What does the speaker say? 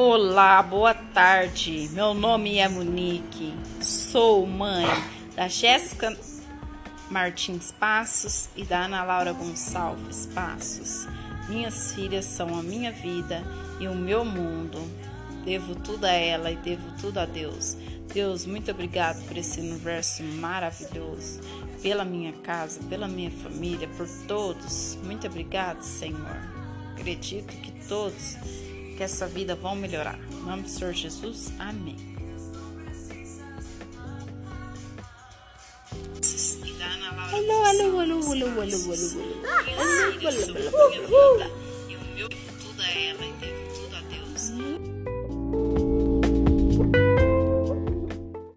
Olá, boa tarde. Meu nome é Monique. Sou mãe da Jéssica Martins Passos e da Ana Laura Gonçalves Passos. Minhas filhas são a minha vida e o meu mundo. Devo tudo a ela e devo tudo a Deus. Deus, muito obrigado por esse universo maravilhoso, pela minha casa, pela minha família, por todos. Muito obrigado, Senhor. Acredito que todos que essa vida vão melhorar. Em nome do Senhor Jesus, amém. Alô, alô, alô, alô, alô, alô, alô.